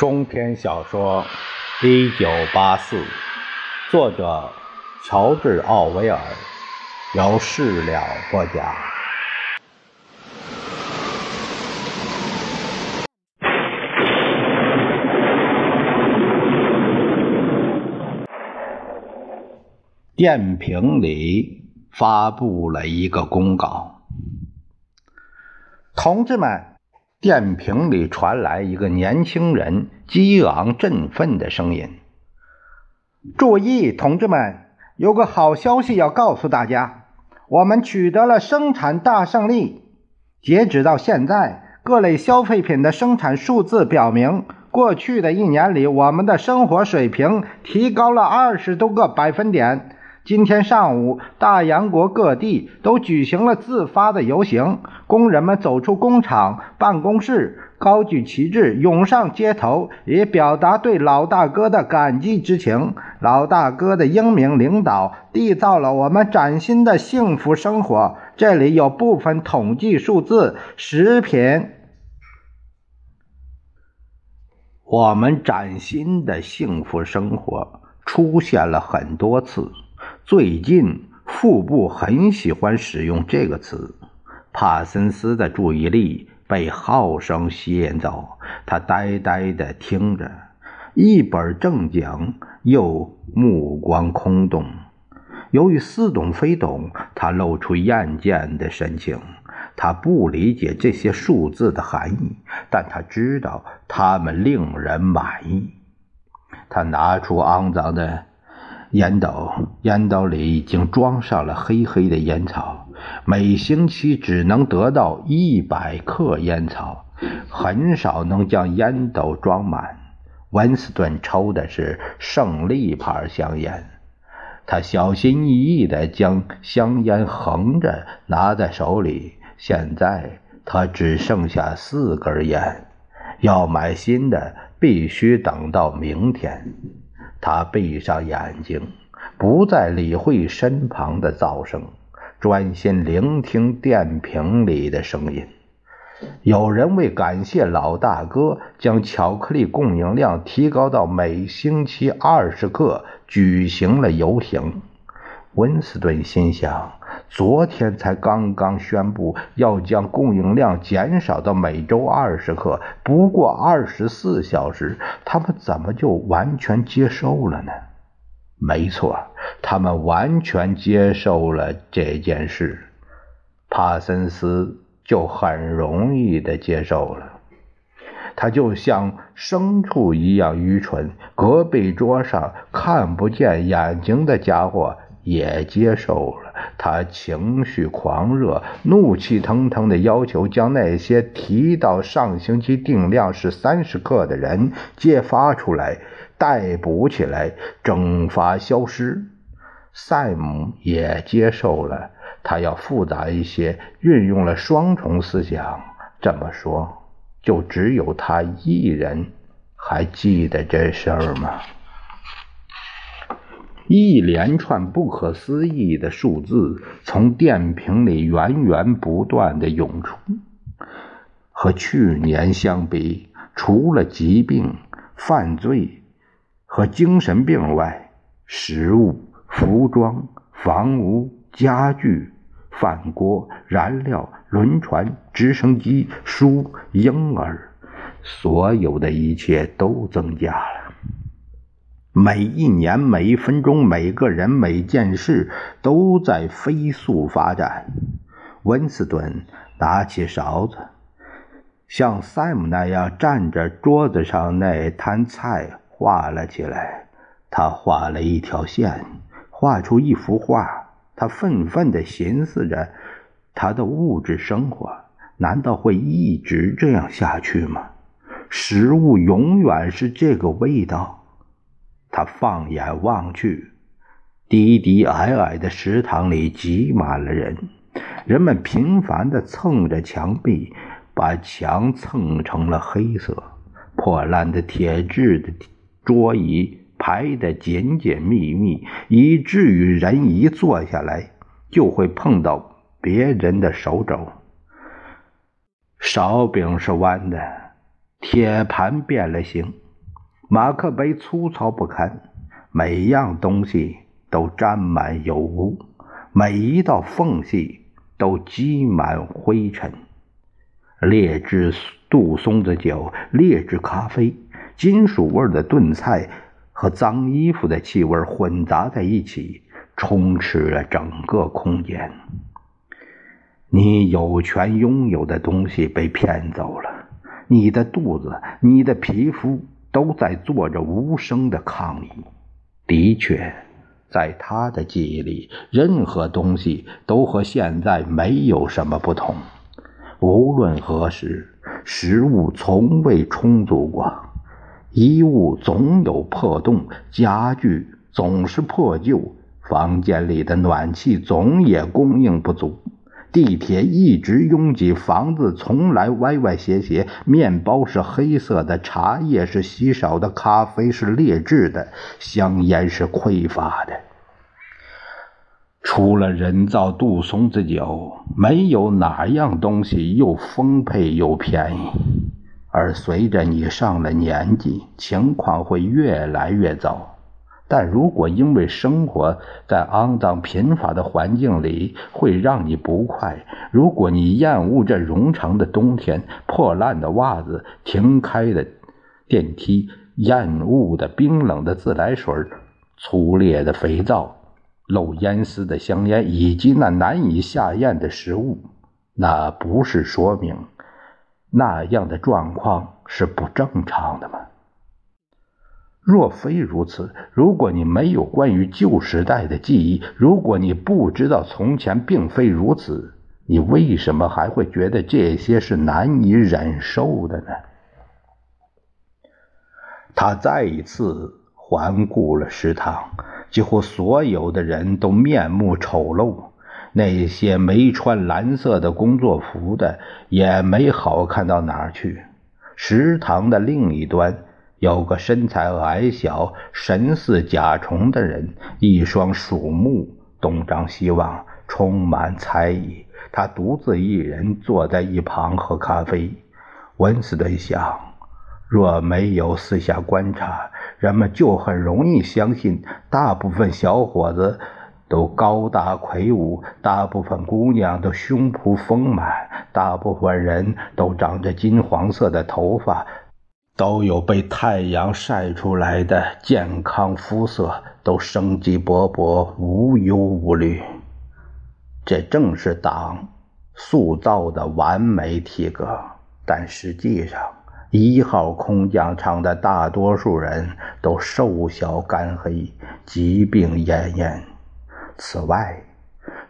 中篇小说《一九八四》，作者乔治·奥威尔，由事了播讲。电瓶里发布了一个公告：“同志们。”电瓶里传来一个年轻人激昂振奋的声音：“注意，同志们，有个好消息要告诉大家，我们取得了生产大胜利。截止到现在，各类消费品的生产数字表明，过去的一年里，我们的生活水平提高了二十多个百分点。”今天上午，大洋国各地都举行了自发的游行，工人们走出工厂、办公室，高举旗帜，涌上街头，以表达对老大哥的感激之情。老大哥的英明领导缔造了我们崭新的幸福生活。这里有部分统计数字：食品，我们崭新的幸福生活出现了很多次。最近，腹部很喜欢使用这个词。帕森斯的注意力被号声吸引走，他呆呆地听着，一本正经又目光空洞。由于似懂非懂，他露出厌倦的神情。他不理解这些数字的含义，但他知道他们令人满意。他拿出肮脏的。烟斗，烟斗里已经装上了黑黑的烟草。每星期只能得到一百克烟草，很少能将烟斗装满。温斯顿抽的是胜利牌香烟，他小心翼翼地将香烟横着拿在手里。现在他只剩下四根烟，要买新的必须等到明天。他闭上眼睛，不再理会身旁的噪声，专心聆听电瓶里的声音。有人为感谢老大哥，将巧克力供应量提高到每星期二十克，举行了游行。温斯顿心想：昨天才刚刚宣布要将供应量减少到每周二十克，不过二十四小时，他们怎么就完全接受了呢？没错，他们完全接受了这件事。帕森斯就很容易的接受了，他就像牲畜一样愚蠢。隔壁桌上看不见眼睛的家伙。也接受了他情绪狂热、怒气腾腾的要求，将那些提到上星期定量是三十克的人揭发出来、逮捕起来、蒸发消失。赛姆也接受了，他要复杂一些，运用了双重思想。这么说，就只有他一人还记得这事儿吗？一连串不可思议的数字从电瓶里源源不断的涌出。和去年相比，除了疾病、犯罪和精神病外，食物、服装、房屋、家具、饭锅、燃料、轮船、直升机、书、婴儿，所有的一切都增加了。每一年、每一分钟、每个人、每件事都在飞速发展。温斯顿拿起勺子，像塞姆那样蘸着桌子上那摊菜画了起来。他画了一条线，画出一幅画。他愤愤地寻思着：他的物质生活难道会一直这样下去吗？食物永远是这个味道。他放眼望去，低低矮矮的食堂里挤满了人，人们频繁地蹭着墙壁，把墙蹭成了黑色。破烂的铁质的桌椅排得紧紧密密，以至于人一坐下来就会碰到别人的手肘。勺柄是弯的，铁盘变了形。马克杯粗糙不堪，每样东西都沾满油污，每一道缝隙都积满灰尘。劣质杜松子酒、劣质咖啡、金属味的炖菜和脏衣服的气味混杂在一起，充斥了整个空间。你有权拥有的东西被骗走了，你的肚子、你的皮肤都在做着无声的抗议。的确，在他的记忆里，任何东西都和现在没有什么不同。无论何时，食物从未充足过，衣物总有破洞，家具总是破旧，房间里的暖气总也供应不足。地铁一直拥挤，房子从来歪歪斜斜，面包是黑色的，茶叶是稀少的，咖啡是劣质的，香烟是匮乏的。除了人造杜松子酒，没有哪样东西又丰沛又便宜。而随着你上了年纪，情况会越来越糟。但如果因为生活在肮脏贫乏的环境里会让你不快，如果你厌恶这冗长的冬天、破烂的袜子、停开的电梯、厌恶的冰冷的自来水、粗劣的肥皂、漏烟丝的香烟以及那难以下咽的食物，那不是说明那样的状况是不正常的吗？若非如此，如果你没有关于旧时代的记忆，如果你不知道从前并非如此，你为什么还会觉得这些是难以忍受的呢？他再一次环顾了食堂，几乎所有的人都面目丑陋，那些没穿蓝色的工作服的也没好看到哪儿去。食堂的另一端。有个身材矮小、神似甲虫的人，一双鼠目东张西望，充满猜疑。他独自一人坐在一旁喝咖啡。温斯顿想，若没有私下观察，人们就很容易相信，大部分小伙子都高大魁梧，大部分姑娘都胸脯丰满，大部分人都长着金黄色的头发。都有被太阳晒出来的健康肤色，都生机勃勃、无忧无虑。这正是党塑造的完美体格。但实际上，一号空降场的大多数人都瘦小干黑、疾病奄奄。此外，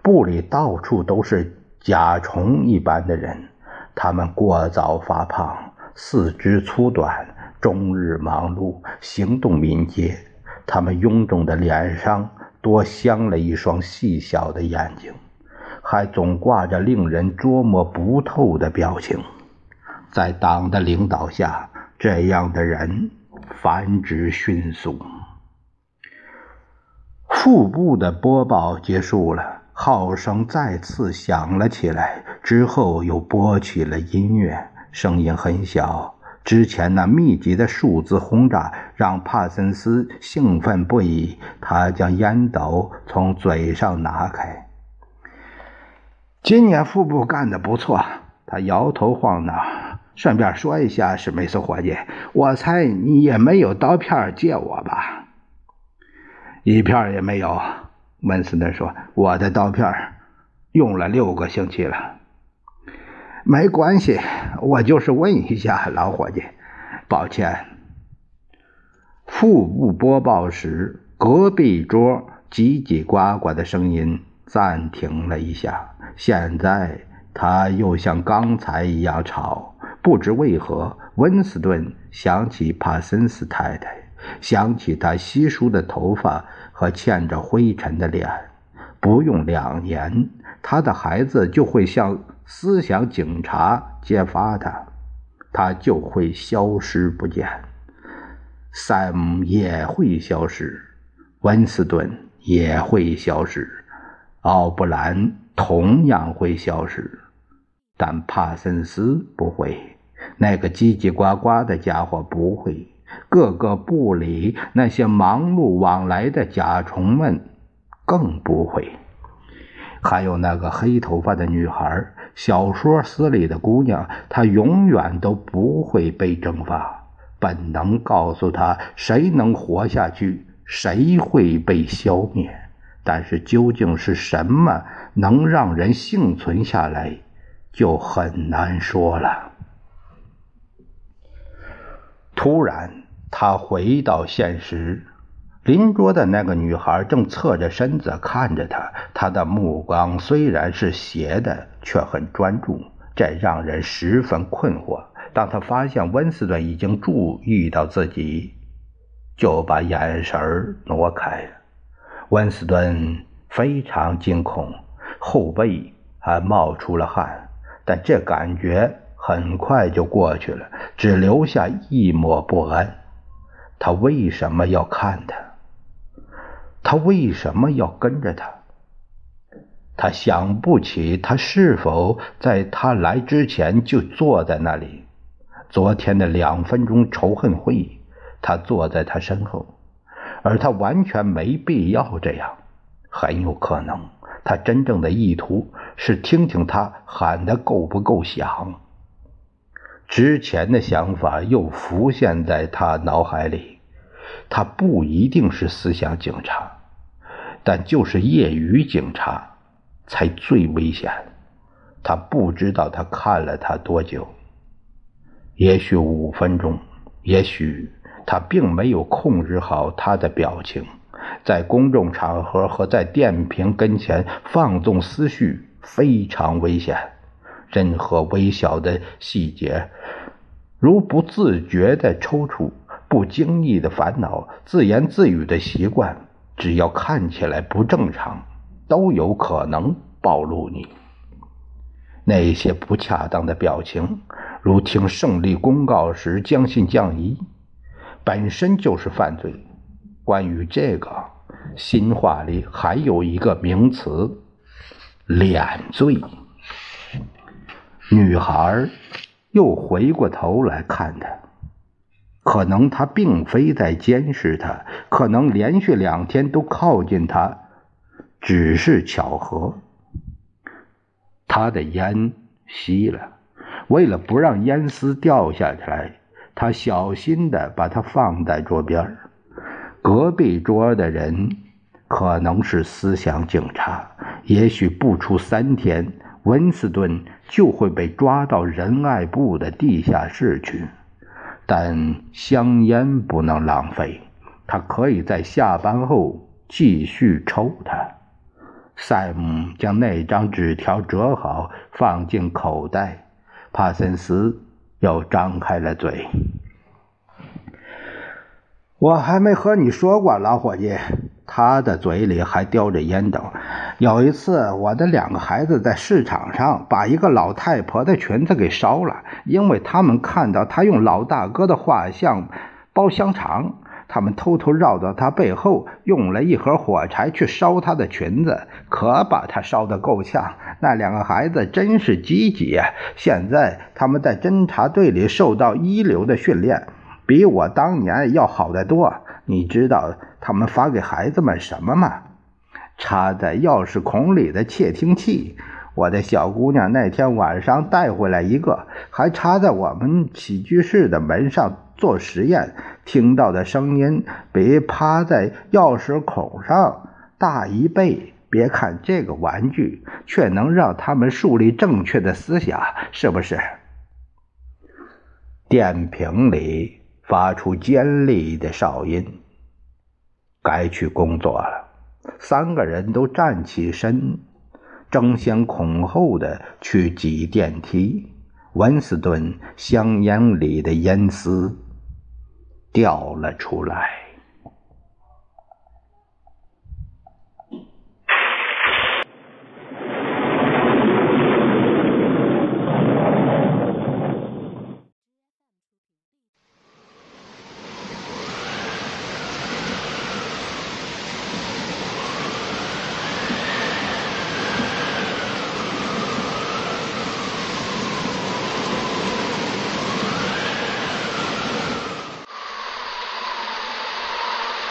部里到处都是甲虫一般的人，他们过早发胖。四肢粗短，终日忙碌，行动敏捷。他们臃肿的脸上多镶了一双细小的眼睛，还总挂着令人捉摸不透的表情。在党的领导下，这样的人繁殖迅速。腹部的播报结束了，号声再次响了起来，之后又播起了音乐。声音很小，之前那密集的数字轰炸让帕森斯兴奋不已。他将烟斗从嘴上拿开。今年副部干得不错，他摇头晃脑。顺便说一下，史密斯伙计，我猜你也没有刀片借我吧？一片也没有。温斯顿说：“我的刀片用了六个星期了。”没关系，我就是问一下，老伙计，抱歉。腹部播报时，隔壁桌叽叽呱呱的声音暂停了一下，现在他又像刚才一样吵。不知为何，温斯顿想起帕森斯太太，想起她稀疏的头发和嵌着灰尘的脸。不用两年，他的孩子就会像。思想警察揭发他，他就会消失不见。Sam 也会消失，温斯顿也会消失，奥布兰同样会消失，但帕森斯不会。那个叽叽呱呱的家伙不会。各个部里那些忙碌往来的甲虫们更不会。还有那个黑头发的女孩，小说司里的姑娘，她永远都不会被蒸发。本能告诉她，谁能活下去，谁会被消灭。但是究竟是什么能让人幸存下来，就很难说了。突然，他回到现实。邻桌的那个女孩正侧着身子看着他，她的目光虽然是斜的，却很专注，这让人十分困惑。当他发现温斯顿已经注意到自己，就把眼神挪开。温斯顿非常惊恐，后背还冒出了汗，但这感觉很快就过去了，只留下一抹不安。他为什么要看他？他为什么要跟着他？他想不起他是否在他来之前就坐在那里。昨天的两分钟仇恨会议，他坐在他身后，而他完全没必要这样。很有可能，他真正的意图是听听他喊的够不够响。之前的想法又浮现在他脑海里，他不一定是思想警察。但就是业余警察，才最危险。他不知道他看了他多久，也许五分钟，也许他并没有控制好他的表情。在公众场合和在电瓶跟前放纵思绪非常危险。任何微小的细节，如不自觉的抽搐、不经意的烦恼、自言自语的习惯。只要看起来不正常，都有可能暴露你。那些不恰当的表情，如听胜利公告时将信将疑，本身就是犯罪。关于这个，新话里还有一个名词——脸罪。女孩又回过头来看他。可能他并非在监视他，可能连续两天都靠近他，只是巧合。他的烟熄了，为了不让烟丝掉下来，他小心地把它放在桌边。隔壁桌的人可能是思想警察，也许不出三天，温斯顿就会被抓到仁爱部的地下室去。但香烟不能浪费，他可以在下班后继续抽它。塞姆将那张纸条折好，放进口袋。帕森斯又张开了嘴。我还没和你说过，老伙计。他的嘴里还叼着烟斗。有一次，我的两个孩子在市场上把一个老太婆的裙子给烧了，因为他们看到她用老大哥的画像包香肠。他们偷偷绕到她背后，用了一盒火柴去烧她的裙子，可把她烧得够呛。那两个孩子真是积极啊！现在他们在侦察队里受到一流的训练，比我当年要好得多。你知道？他们发给孩子们什么吗？插在钥匙孔里的窃听器。我的小姑娘那天晚上带回来一个，还插在我们起居室的门上做实验。听到的声音比趴在钥匙孔上大一倍。别看这个玩具，却能让他们树立正确的思想，是不是？电瓶里发出尖利的哨音。该去工作了，三个人都站起身，争先恐后的去挤电梯。温斯顿香烟里的烟丝掉了出来。